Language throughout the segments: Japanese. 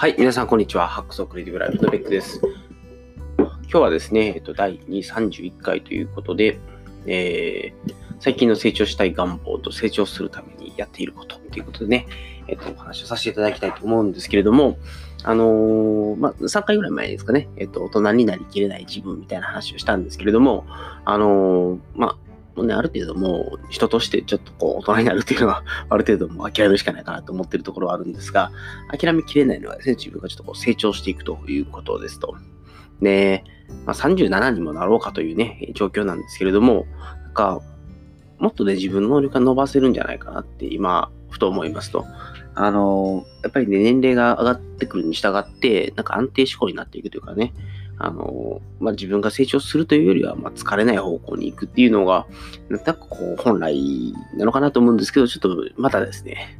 はい、皆さん、こんにちは。ハックソクリティブライフのベックです。今日はですね、えっと、第231回ということで、えー、最近の成長したい願望と成長するためにやっていることということでね、えっと、お話をさせていただきたいと思うんですけれども、あのー、まあ、3回ぐらい前ですかね、えっと、大人になりきれない自分みたいな話をしたんですけれども、あのー、まあ、もうね、ある程度もう人としてちょっとこう大人になるっていうのは ある程度もう諦めるしかないかなと思ってるところはあるんですが、諦めきれないのはですね、自分がちょっとこう成長していくということですと。で、まあ、37にもなろうかというね、状況なんですけれども、なんか、もっとね、自分の能力が伸ばせるんじゃないかなって今、ふと思いますと。あの、やっぱりね、年齢が上がってくるに従って、なんか安定志向になっていくというかね、あの、まあ、自分が成長するというよりは、まあ、疲れない方向に行くっていうのが、なんかこう、本来なのかなと思うんですけど、ちょっとまたですね、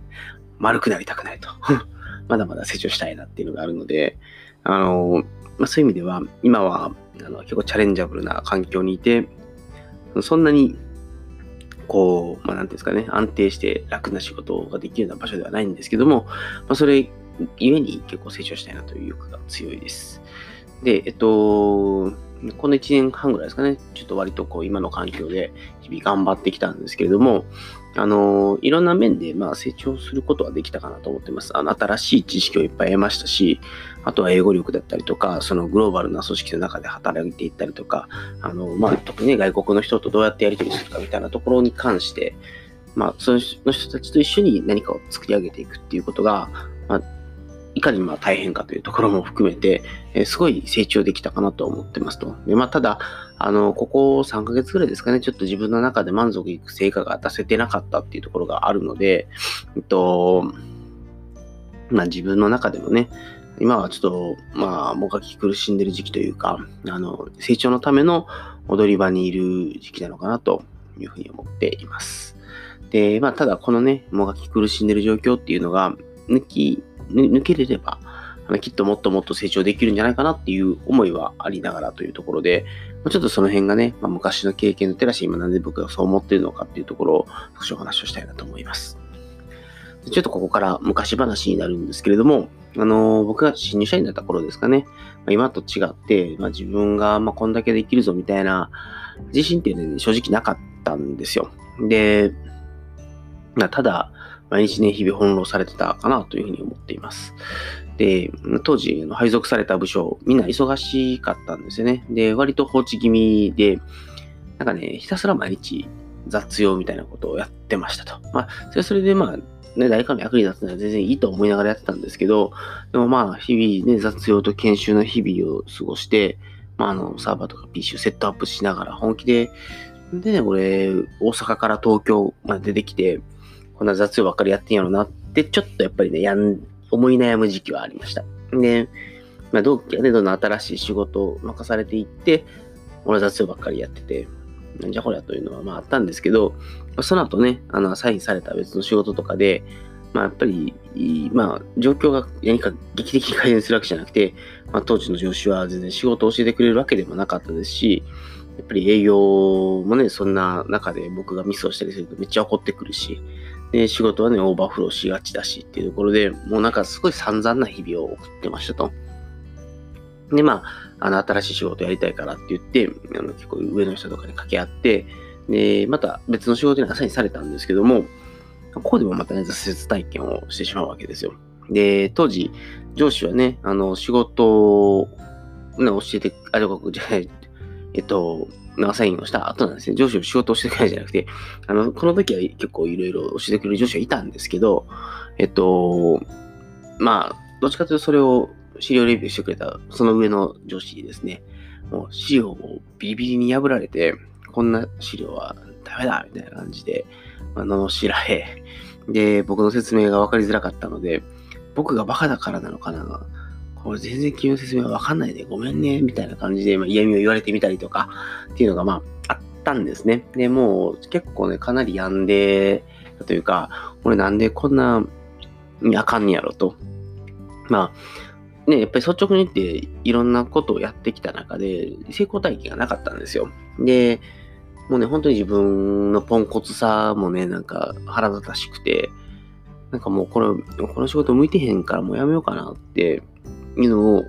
丸くなりたくないと。まだまだ成長したいなっていうのがあるので、あの、まあ、そういう意味では、今はあの結構チャレンジャブルな環境にいて、そんなに、こう、まあ、なんていうんですかね、安定して楽な仕事ができるような場所ではないんですけども、まあ、それゆえに結構成長したいなという欲が強いです。で、えっと、この1年半ぐらいですかね、ちょっと割とこう今の環境で日々頑張ってきたんですけれども、あの、いろんな面でまあ成長することはできたかなと思ってます。あの、新しい知識をいっぱい得ましたし、あとは英語力だったりとか、そのグローバルな組織の中で働いていったりとか、あの、まあ、特に、外国の人とどうやってやり取りするかみたいなところに関して、まあ、その人たちと一緒に何かを作り上げていくっていうことが、まあ、いかにまあ大変かというところも含めて、えー、すごい成長できたかなと思ってますと。でまあ、ただ、あの、ここ3ヶ月ぐらいですかね、ちょっと自分の中で満足いく成果が出せてなかったっていうところがあるので、えっと、まあ自分の中でもね、今はちょっと、まあ、もがき苦しんでる時期というか、あの、成長のための踊り場にいる時期なのかなというふうに思っています。で、まあ、ただこのね、もがき苦しんでる状況っていうのが、抜き抜けれれば、きっともっともっと成長できるんじゃないかなっていう思いはありながらというところで、ちょっとその辺がね、まあ、昔の経験の照らし今なんで僕がそう思ってるのかっていうところを少しお話をしたいなと思います。ちょっとここから昔話になるんですけれども、あのー、僕が新入社員だった頃ですかね、まあ、今と違って、まあ、自分がまこんだけできるぞみたいな自信っていうのは正直なかったんですよ。で、まあ、ただ、毎日ね、日々翻弄されてたかなというふうに思っています。で、当時、配属された部署、みんな忙しかったんですよね。で、割と放置気味で、なんかね、ひたすら毎日雑用みたいなことをやってましたと。まあ、それはそれでまあ、ね、誰かの役に立つのは全然いいと思いながらやってたんですけど、でもまあ、日々ね、雑用と研修の日々を過ごして、まあ、あの、サーバーとか PC をセットアップしながら本気で、でね、俺、大阪から東京まで出てきて、こんな雑用ばっかりやってんやろなって、ちょっとやっぱりね、やん、思い悩む時期はありました。で、まあ、同期はね、どんどん新しい仕事を任されていって、俺は雑用ばっかりやってて、なんじゃこりゃというのはまああったんですけど、その後ね、あの、サインされた別の仕事とかで、まあやっぱり、まあ状況が何か劇的に改善するわけじゃなくて、まあ当時の上司は全然仕事を教えてくれるわけでもなかったですし、やっぱり営業もね、そんな中で僕がミスをしたりするとめっちゃ怒ってくるし、で、仕事はね、オーバーフローしがちだしっていうところで、もうなんかすごい散々な日々を送ってましたと。で、まあ、あの、新しい仕事やりたいからって言って、あの、結構上の人とかに掛け合って、で、また別の仕事にアサインされたんですけども、ここでもまたね、挫折体験をしてしまうわけですよ。で、当時、上司はね、あの、仕事を、ね、教えて、あ、じゃ、えっと、アサインをした後なんですね。上司を仕事をしてくれないじゃなくて、あの、この時は結構いろいろ教えてくれる上司がいたんですけど、えっと、まあ、どっちかというとそれを資料レビューしてくれたその上の上司ですね、もう資料をビリビリに破られて、こんな資料はダメだみたいな感じで、まあ、罵られ、で、僕の説明が分かりづらかったので、僕がバカだからなのかなこれ全然君の説明はわかんないでごめんね、みたいな感じで、まあ、嫌味を言われてみたりとか、っていうのがまあ、あったんですね。で、もう結構ね、かなり病んで、というか、俺なんでこんな、あかんねやろと。まあ、ね、やっぱり率直に言っていろんなことをやってきた中で成功体験がなかったんですよ。で、もうね、本当に自分のポンコツさもね、なんか腹立たしくて、なんかもうこの、この仕事向いてへんからもうやめようかなっていうのを、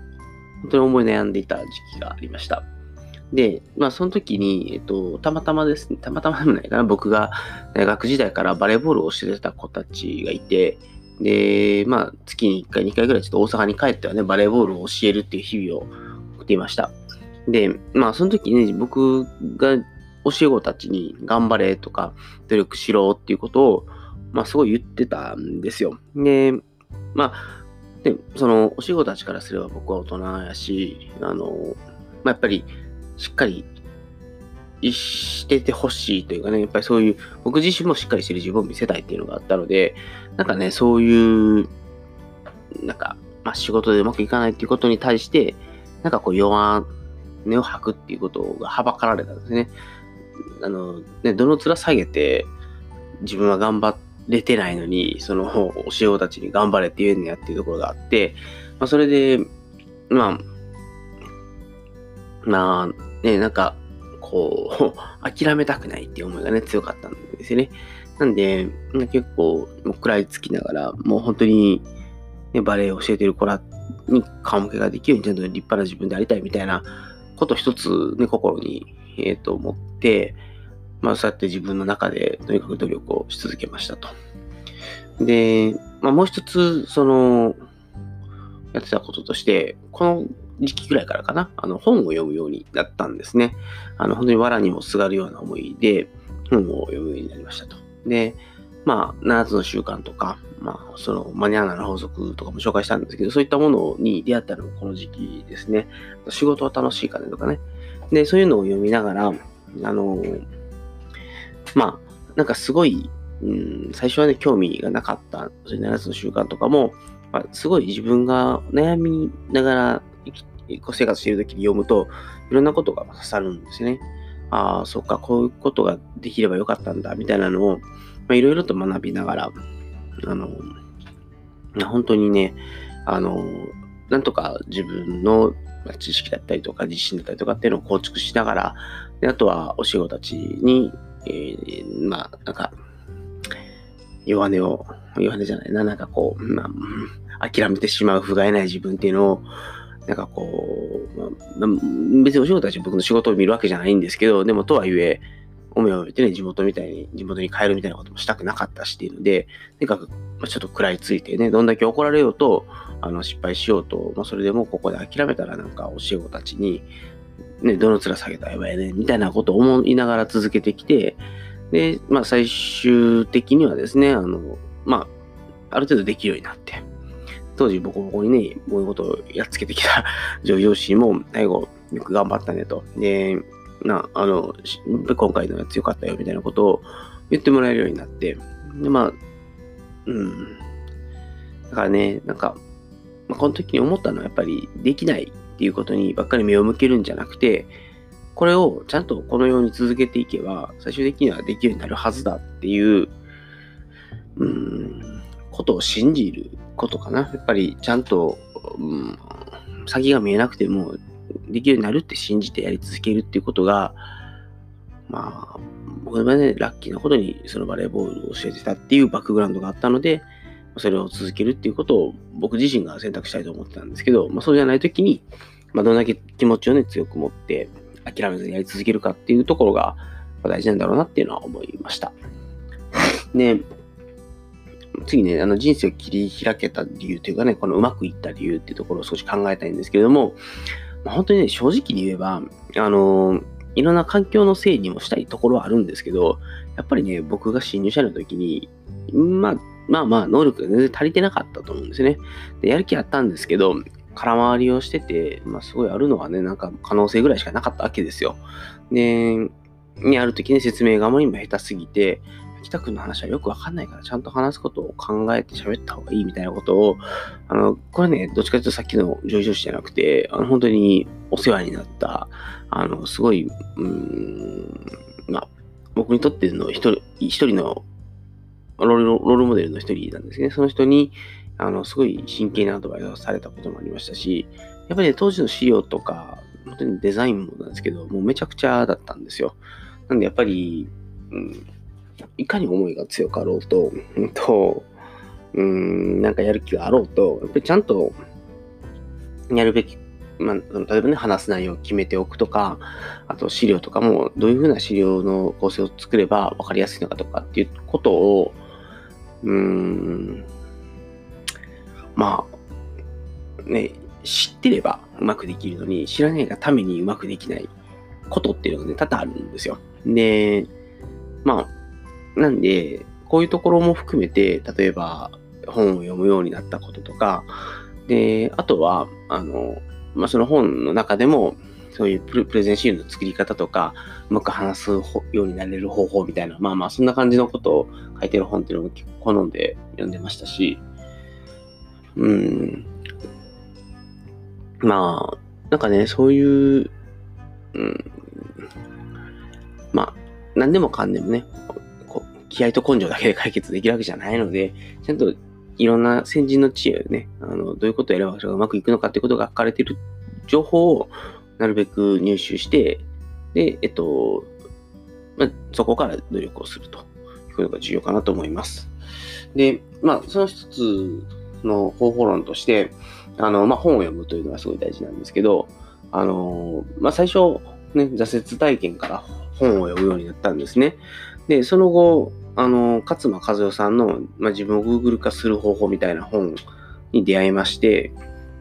本当に思い悩んでいた時期がありました。で、まあその時に、えっと、たまたまですね、たまたまでもないかな、僕が大学時代からバレーボールをしてた子たちがいて、で、まあ月に1回、2回ぐらいちょっと大阪に帰ってはね、バレーボールを教えるっていう日々を送っていました。で、まあその時ね、僕が教え子たちに頑張れとか努力しろっていうことを、まあすごい言ってたんですよ。で、まあ、で、その教え子たちからすれば僕は大人やし、あの、まあやっぱりしっかりしててほしいというかね、やっぱりそういう、僕自身もしっかりしてる自分を見せたいっていうのがあったので、なんかね、そういう、なんか、まあ仕事でうまくいかないっていうことに対して、なんかこう弱音を吐くっていうことがはばかられたんですね。あの、ね、どの面下げて自分は頑張れて出てないのに、その教え子たちに頑張れって言えんねやっていうところがあって、まあ、それで、まあ、まあ、ね、なんか、こう、諦めたくないっていう思いがね、強かったんですよね。なんで、結構、も食らいつきながら、もう本当に、ね、バレエを教えてる子らに顔向けができるようにちゃんと立派な自分でありたいみたいなこと一つね、心に、えっ、ー、と、持って、まあ、そうやって自分の中でとにかく努力をし続けましたと。で、まあ、もう一つ、その、やってたこととして、この時期ぐらいからかな、あの、本を読むようになったんですね。あの、本当に藁にもすがるような思いで、本を読むようになりましたと。で、まあ、7つの習慣とか、まあ、そのマニアーナの法則とかも紹介したんですけど、そういったものに出会ったのもこの時期ですね。仕事は楽しいかねとかね。で、そういうのを読みながら、あの、まあ、なんかすごい、うん、最初はね、興味がなかった、そういう7つの習慣とかも、まあ、すごい自分が悩みながら生活している時に読むと、いろんなことが刺さるんですね。ああ、そっか、こういうことができればよかったんだ、みたいなのを、まあ、いろいろと学びながら、あの、本当にね、あの、なんとか自分の知識だったりとか、自信だったりとかっていうのを構築しながら、であとはお仕事たちに、えー、まあ、なんか、弱音を、弱音じゃないな、なんかこう、まあ、諦めてしまう不甲斐ない自分っていうのを、なんかこう、まあ、別にお仕事たち僕の仕事を見るわけじゃないんですけど、でもとはいえ、おめおめてね、地元みたいに、地元に帰るみたいなこともしたくなかったしっていうので、とにかく、ちょっと食らいついてね、どんだけ怒られようと、あの、失敗しようと、まあ、それでもここで諦めたらなんか教え子たちに、ね、どの面下げたらやばいね、みたいなことを思いながら続けてきて、で、まあ、最終的にはですね、あの、まあ、ある程度できるようになって、当時ボコボコにね、こういうことをやっつけてきた 上司も、最後、よく頑張ったねと。で、な、あの、今回のやつよかったよみたいなことを言ってもらえるようになって、で、まあ、うん。だからね、なんか、まあ、この時に思ったのはやっぱりできないっていうことにばっかり目を向けるんじゃなくて、これをちゃんとこのように続けていけば、最終的にはできるようになるはずだっていう、うん、ことを信じることかな。やっぱりちゃんと、うん、先が見えなくてもできるようになるって信じてやり続けるっていうことが、まあ、僕はね、ラッキーなことにそのバレーボールを教えてたっていうバックグラウンドがあったので、それを続けるっていうことを僕自身が選択したいと思ってたんですけど、まあ、そうじゃないときに、まあ、どんだけ気持ちをね、強く持って諦めずにやり続けるかっていうところが大事なんだろうなっていうのは思いました。で、次ね、あの人生を切り開けた理由というかね、このうまくいった理由っていうところを少し考えたいんですけれども、まあ、本当にね、正直に言えば、あのー、いろんな環境のせいにもしたいところはあるんですけど、やっぱりね、僕が新入社の時に、まあ、まあまあ、能力が全然足りてなかったと思うんですね。で、やる気あったんですけど、空回りをしてて、まあ、すごいあるのはね、なんか可能性ぐらいしかなかったわけですよ。で、にある時ね、説明があまりにも下手すぎて、北くんの話はよくわかんないから、ちゃんと話すことを考えて喋った方がいいみたいなことを、あの、これね、どっちかというとさっきの上司じゃなくて、あの、本当にお世話になった、あの、すごい、うーん、まあ、僕にとっての一人、一人のロールモデルの一人なんですね。その人に、あの、すごい真剣なアドバイスをされたこともありましたし、やっぱり、ね、当時の資料とか、本当にデザインもなんですけど、もうめちゃくちゃだったんですよ。なんでやっぱり、うん、いかに思いが強かろうと、うんと、うん、なんかやる気があろうと、やっぱりちゃんとやるべき、まあ、例えばね、話す内容を決めておくとか、あと資料とかもどういうふうな資料の構成を作れば分かりやすいのかとかっていうことを、うーん、まあ、ね、知ってればうまくできるのに、知らないがためにうまくできないことっていうのがね、多々あるんですよ。で、まあ、なんで、こういうところも含めて、例えば本を読むようになったこととか、で、あとは、あの、まあ、その本の中でも、そういうプレゼンシールの作り方とか、うまく話すようになれる方法みたいな、まあまあ、そんな感じのことを書いてる本っていうのも結構好んで読んでましたし、うん。まあ、なんかね、そういう、うん、まあ、何でもかんでもね、こ気合と根性だけで解決できるわけじゃないので、ちゃんといろんな先人の知恵をね、あのどういうことをやればそれがうまくいくのかっていうことが書かれている情報をなるべく入手して、で、えっと、まあ、そこから努力をするということが重要かなと思います。で、まあ、その一つの方法論として、あの、まあ、本を読むというのはすごい大事なんですけど、あの、まあ、最初、ね、挫折体験から本を読むようになったんですね。で、その後、あの、勝間和代さんの、まあ、自分を Google 化する方法みたいな本に出会いまして、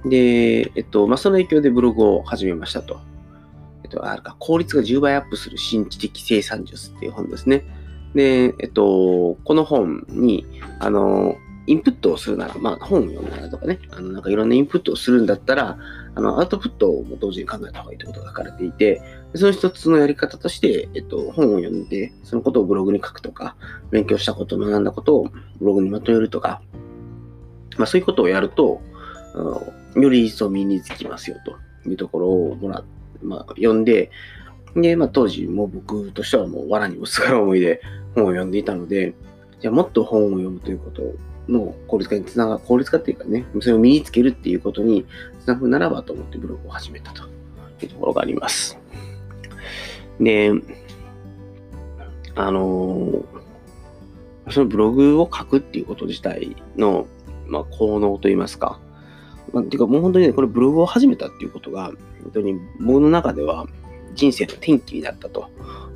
で、えっと、まあ、その影響でブログを始めましたと。えっと、あれか、効率が10倍アップする新知的生産術っていう本ですね。で、えっと、この本に、あの、インプットをするなら、まあ本を読むならとかね、あのなんかいろんなインプットをするんだったら、あのアウトプットも同時に考えた方がいいということが書かれていて、その一つのやり方として、えっと、本を読んで、そのことをブログに書くとか、勉強したこと、学んだことをブログにまとめるとか、まあそういうことをやると、あのより一層身につきますよというところをもらまあ、読んで、で、まあ当時もう僕としてはもう藁にもすがる思いで本を読んでいたので、じゃあもっと本を読むということの効率化につながる、効率化っていうかね、それを身につけるっていうことにつなぐならばと思ってブログを始めたというところがあります。で、あのそのブログを書くっていうこと自体の、まあ、効能といいますか、まあ、ていうかもう本当にね、これブログを始めたっていうことが、本当に僕の中では人生の転機になったと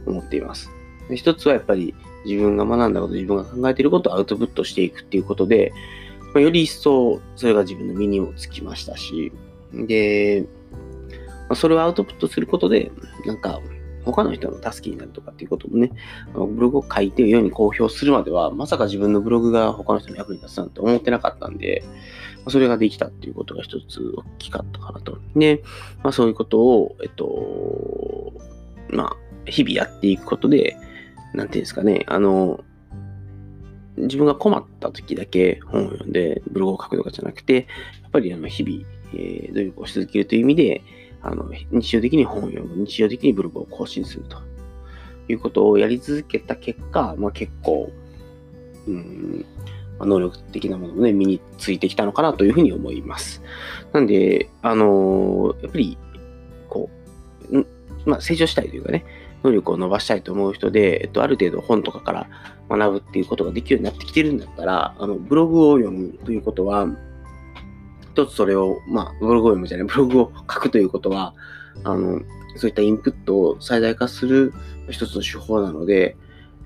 思っています。一つはやっぱり自分が学んだこと、自分が考えていることをアウトプットしていくっていうことで、まあ、より一層それが自分の身にもつきましたし、で、まあ、それをアウトプットすることで、なんか他の人の助けになるとかっていうこともね、ブログを書いて世に公表するまでは、まさか自分のブログが他の人の役に立つなんて思ってなかったんで、ま、それができたっていうことが一つ大きかったかなと。で、まあそういうことを、えっと、まあ、日々やっていくことで、なんていうんですかね、あの、自分が困った時だけ本を読んでブログを書くとかじゃなくて、やっぱりあの日々、えー、努力をし続けるという意味で、あの日常的に本を読む、日常的にブログを更新するということをやり続けた結果、まあ、結構、うんまあ、能力的なものもね、身についてきたのかなというふうに思います。なんで、あのー、やっぱり、こう、まあ、成長したいというかね、能力を伸ばしたいと思う人で、えっと、ある程度本とかから学ぶっていうことができるようになってきてるんだったら、あの、ブログを読むということは、一つそれを、まあ、ブログを読むじゃない、ブログを書くということは、あの、そういったインプットを最大化する一つの手法なので、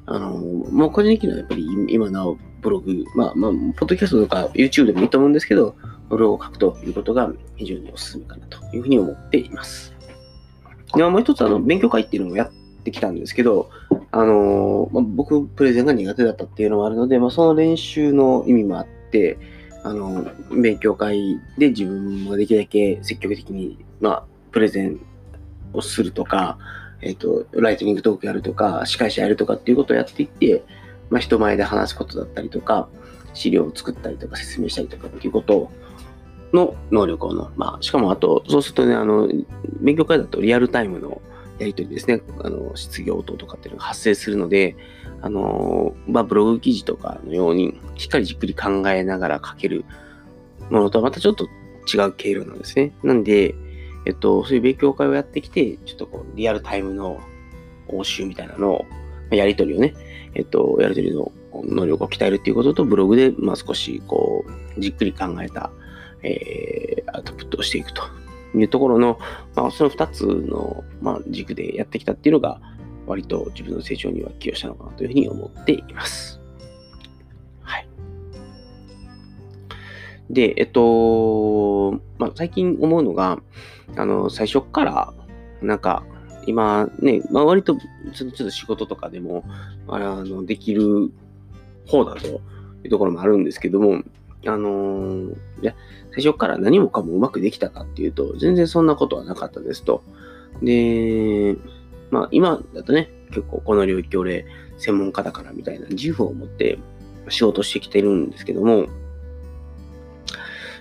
あの、もう個人的にはやっぱり今なおブログ、まあ、まあ、ポッドキャストとか YouTube でもいいと思うんですけど、ブログを書くということが非常におすすめかなというふうに思っています。ではもう一つ、あの、勉強会っていうのもやってきたんですけど、あのまあ、僕、プレゼンが苦手だったっていうのもあるので、まあ、その練習の意味もあって、あの、勉強会で自分ができるだけ積極的に、まあ、プレゼンをするとか、えっ、と、ライトニングトークやるとか、司会者やるとかっていうことをやっていって、まあ、人前で話すことだったりとか、資料を作ったりとか説明したりとかっていうことの能力をの、まあ、しかもあと、そうするとね、あの、勉強会だとリアルタイムのやり取りですね、あの、質疑応答とかっていうのが発生するので、あの、まあ、ブログ記事とかのように、しっかりじっくり考えながら書けるものとはまたちょっと違う経路なんですね。なんで、えっと、そういう勉強会をやってきて、ちょっとこう、リアルタイムの応酬みたいなのを、やり取りをね、えっと、やり取りの能力を鍛えるっていうことと、ブログで、まあ、少し、こう、じっくり考えた、えー、アウトプットをしていくというところの、まあ、その2つの、まあ、軸でやってきたっていうのが、割と自分の成長には寄与したのかなというふうに思っています。はい。で、えっと、まあ、最近思うのが、あの、最初から、なんか、今ね、まあ、割とちょっと仕事とかでも、あの、できる方だというところもあるんですけども、あの、いや、最初から何もかもうまくできたかっていうと、全然そんなことはなかったですと。で、まあ今だとね、結構この領域俺専門家だからみたいな自負を持って仕事してきてるんですけども、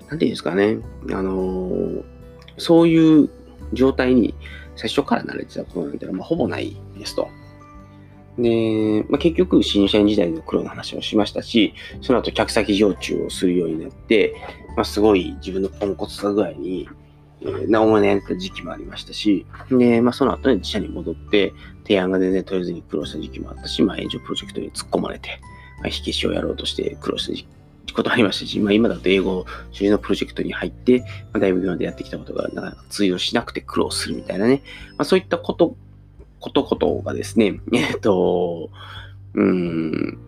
なんていうんですかね、あのー、そういう状態に最初から慣れてたことなんてのは、まあ、ほぼないですと。で、まあ、結局、新社員時代の苦労の話をしましたし、その後、客先常駐をするようになって、まあ、すごい自分のポンコツさ具合に、えー、なおもねやった時期もありましたし、で、まあ、その後に自社に戻って、提案が全然取れずに苦労した時期もあったし、まあ、炎上プロジェクトに突っ込まれて、まあ、火消しをやろうとして苦労した時期ことありましたし、まあ、今だと英語主義のプロジェクトに入って、まあ、だいぶ今までやってきたことがなかなか通用しなくて苦労するみたいなね、まあ、そういったこと、ことことがですね、えっと、うん、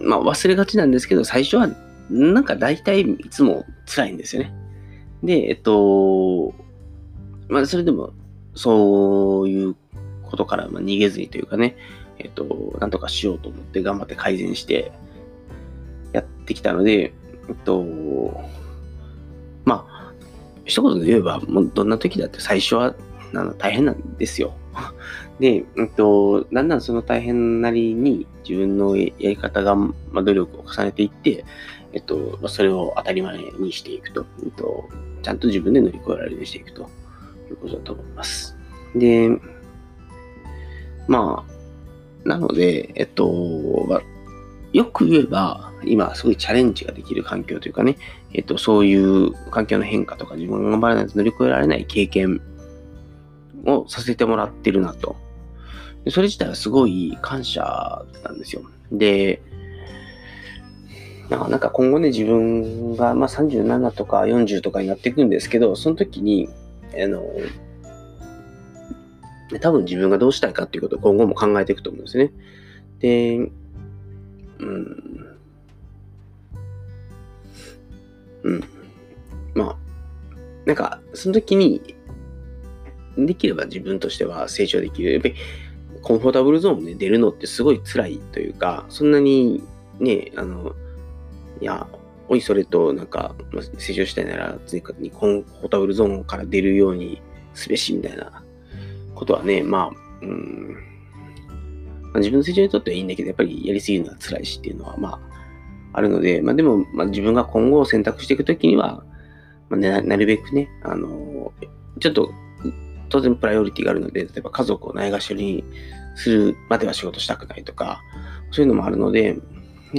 まあ忘れがちなんですけど、最初はなんか大体いつも辛いんですよね。で、えっと、まあそれでもそういうことから逃げずにというかね、えっと、なんとかしようと思って頑張って改善して、やってきたので、えっと、まあ、一言で言えば、もうどんな時だって最初はあの大変なんですよ。で、えっと、だんだんその大変なりに自分のやり方が、まあ、努力を重ねていって、えっと、それを当たり前にしていくと、えっと、ちゃんと自分で乗り越えられるようにしていくということだと思います。で、まあ、なので、えっと、まあ、よく言えば、今すごいチャレンジができる環境というかね、えっと、そういう環境の変化とか自分が頑張らないと乗り越えられない経験をさせてもらってるなと。それ自体はすごい感謝なんですよ。で、なんか今後ね、自分がまあ37とか40とかになっていくんですけど、その時に、あの、多分自分がどうしたいかっていうことを今後も考えていくと思うんですね。で、うん。うん。まあ、なんか、その時に、できれば自分としては成長できる。やっぱり、コンフォータブルゾーンで出るのってすごい辛いというか、そんなにね、あの、いや、おいそれと、なんか、成長したいなら、追加にコンフォータブルゾーンから出るようにすべし、みたいなことはね、まあ、うん、まあ、自分の成長にとってはいいんだけど、やっぱりやりすぎるのは辛いしっていうのは、まあ、あるので、まあでも、まあ自分が今後選択していくときには、まあな、なるべくね、あの、ちょっと、当然プライオリティがあるので、例えば家族をないがしろにするまでは仕事したくないとか、そういうのもあるので、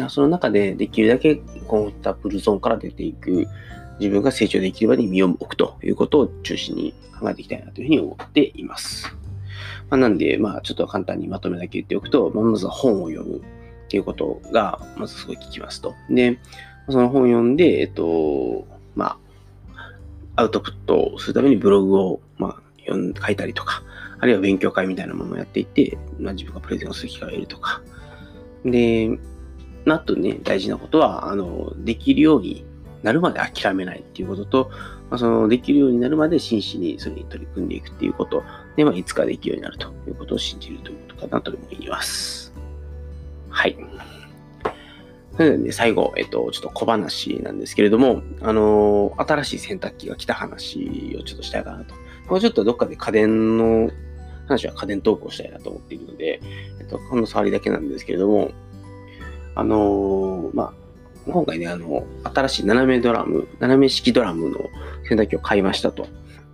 その中でできるだけコンフォータブルゾーンから出ていく、自分が成長できる場に身を置くということを中心に考えていきたいなというふうに思っています。まあ、なんで、まあ、ちょっと簡単にまとめだけ言っておくと、まあ、まずは本を読むっていうことが、まずすごい聞きますと。で、その本を読んで、えっと、まあ、アウトプットをするためにブログを、まあ、書いたりとか、あるいは勉強会みたいなものをやっていて、まあ、自分がプレゼンをする機会を得るとか。で、あとね、大事なことは、あの、できるようになるまで諦めないっていうことと、まあ、そのできるようになるまで真摯にそれに取り組んでいくっていうことで、まあ、いつかできるようになるということを信じるということかなと思います。はい。それでね、最後、えっと、ちょっと小話なんですけれども、あの、新しい洗濯機が来た話をちょっとしたいかなと。もうちょっとどっかで家電の話は家電投稿したいなと思っているので、えっと、この触りだけなんですけれども、あのー、まあ、今回ね、あの、新しい斜めドラム、斜め式ドラムの洗濯機を買いましたと。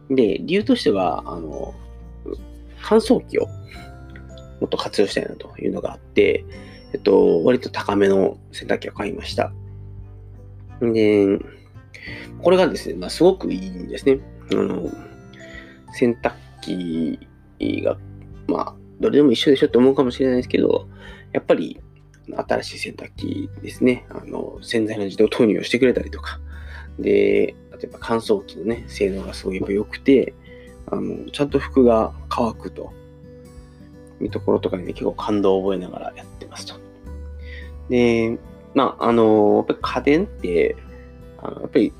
で、理由としては、あの、乾燥機をもっと活用したいなというのがあって、えっと、割と高めの洗濯機を買いました。で、これがですね、まあ、すごくいいんですね。あの、洗濯機が、まあ、どれでも一緒でしょって思うかもしれないですけど、やっぱり、新しい洗濯機ですね、あの、洗剤の自動投入をしてくれたりとか、で、例えば乾燥機のね、性能がすごいやっぱ良くて、あの、ちゃんと服が乾くと。いうところとかにね、結構感動を覚えながらやってますと。で、まあ、あの、やっぱり家電って、あのやっぱり、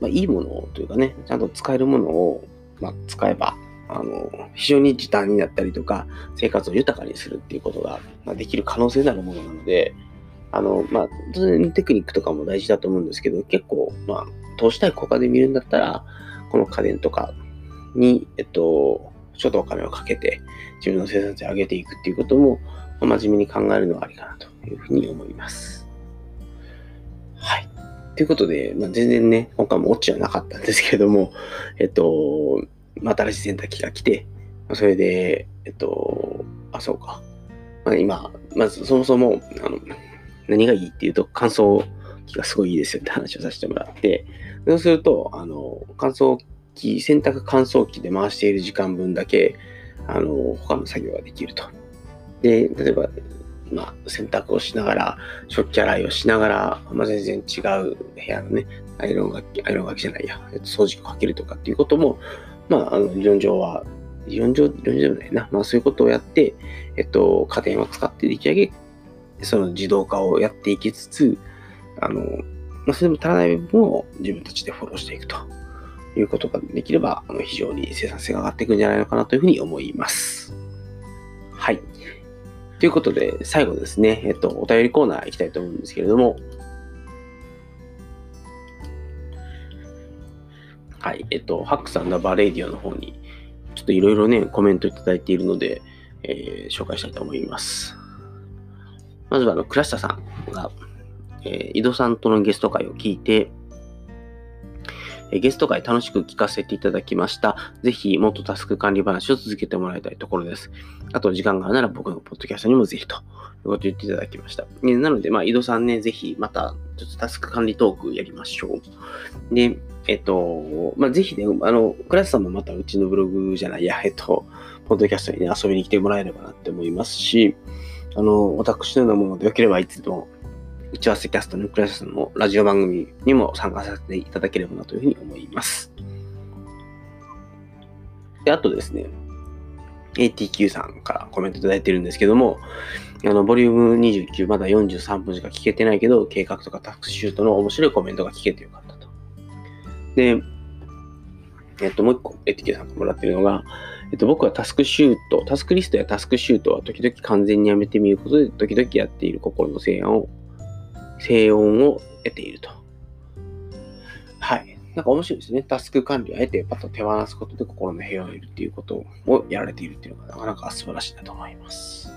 まあ、いいものというかね、ちゃんと使えるものを、まあ、使えば、あの、非常に時短になったりとか、生活を豊かにするっていうことが、まあ、できる可能性のあるものなので、あの、まあ、当然テクニックとかも大事だと思うんですけど、結構、まあ、投資対効果で見るんだったら、この家電とかに、えっと、ちょっとお金をかけて、自分の生産性を上げていくっていうことも、真面目に考えるのはありかなというふうに思います。はい。ということで、まあ、全然ね、今回もオチはなかったんですけれども、えっと、新しい洗濯機が来て、それで、えっと、あ、そうか。まあ、今、まずそもそも、あの、何がいいっていうと、乾燥機がすごいいいですよって話をさせてもらって、そうすると、あの、乾燥機、洗濯乾燥機で回している時間分だけ、あの、他の作業ができると。で、例えば、まあ、洗濯をしながら、食器洗いをしながら、まあ、全然違う部屋のね、アイロンがき、アイロンがきじゃないや、掃除機をかけるとかっていうことも、まあ、あの、理論上は、理論上、理論上じゃないな。まあ、そういうことをやって、えっと、家電を使って出来上げ、その自動化をやっていきつつ、あの、まあ、それでも足らない部分を自分たちでフォローしていくということができれば、あの非常に生産性が上がっていくんじゃないのかなというふうに思います。はい。ということで、最後ですね、えっと、お便りコーナー行きたいと思うんですけれども、はい、えっと、ハックスアンダーバーレディオの方に、ちょっといろいろね、コメントいただいているので、えー、紹介したいと思います。まずは、あの、倉下さんが、えー、井戸さんとのゲスト会を聞いて、えゲスト会楽しく聞かせていただきました。ぜひ、もっとタスク管理話を続けてもらいたいところです。あと、時間があるなら僕のポッドキャストにもぜひということを言っていただきました。なので、まあ、井戸さんね、ぜひ、また、ちょっとタスク管理トークやりましょう。で、えっと、まあ、ぜひね、あの、クラスさんもまたうちのブログじゃないや、えっと、ポッドキャストにね、遊びに来てもらえればなって思いますし、あの、私のようなものでよければいつでも打ち合わせキャストのクラスさんのラジオ番組にも参加させていただければなというふうに思います。で、あとですね、ATQ さんからコメントいただいてるんですけども、あの、ボリューム29、まだ43分しか聞けてないけど、計画とかタクシュートの面白いコメントが聞けてよかった。で、えっと、もう一個 ATQ さんからもらってるのが、えっと、僕はタスクシュート、タスクリストやタスクシュートは時々完全にやめてみることで、時々やっている心の制案を静音を得ていると。はい。なんか面白いですね。タスク管理を得てパッと手放すことで心の平和を得るっていうことをやられているっていうのがなかなか素晴らしいなと思います。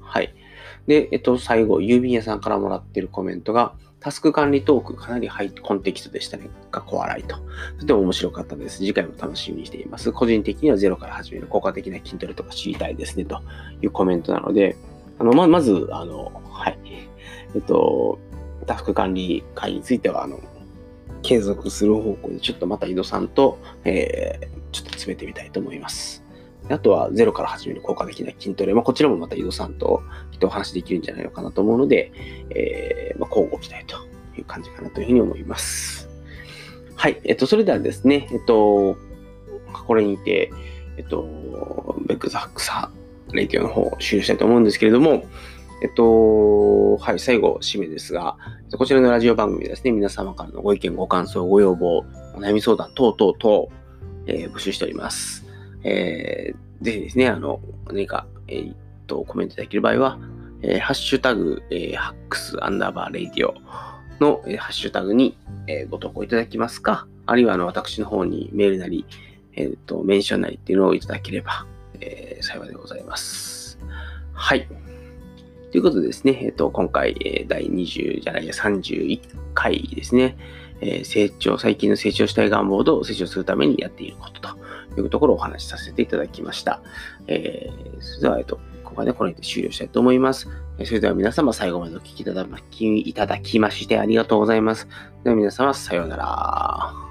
はい。で、えっと、最後、郵便屋さんからもらってるコメントが、タスク管理トークかなりハイコンテキストでしたね。かっこ笑いと。とても面白かったです。次回も楽しみにしています。個人的にはゼロから始める効果的な筋トレとか知りたいですね。というコメントなので、あの、ま、まず、あの、はい。えっと、タスク管理会については、あの、継続する方向で、ちょっとまた井戸さんと、えー、ちょっと詰めてみたいと思います。あとは、ゼロから始める効果的な筋トレ。まあ、こちらもまた井戸さんときっとお話できるんじゃないのかなと思うので、えー、まあ、交互期待という感じかなというふうに思います。はい。えっと、それではですね、えっと、これにて、えっと、ベックザックさん、レイティオの方を終了したいと思うんですけれども、えっと、はい、最後、締めですが、こちらのラジオ番組ですね、皆様からのご意見、ご感想、ご要望、お悩み相談等々々、えー、募集しております。えー、ぜひですね、あの、何か、えー、っと、コメントいただける場合は、えー、ハッシュタグ、えー、ハックスアンダーバーレイディオの、えー、ハッシュタグに、えー、ご投稿いただきますか、あるいはあの私の方にメールなり、えっ、と、メンションなりっていうのをいただければ、えー、幸いでございます。はい。ということでですね、えっ、と、今回、えー、第20じゃないや、31回ですね、えー、成長、最近の成長したい願望と成長するためにやっていることというところをお話しさせていただきました。えー、それでは、えっと、ここでこの辺で終了したいと思います。それでは皆様最後までお聴きいただきましてありがとうございます。では皆様さようなら。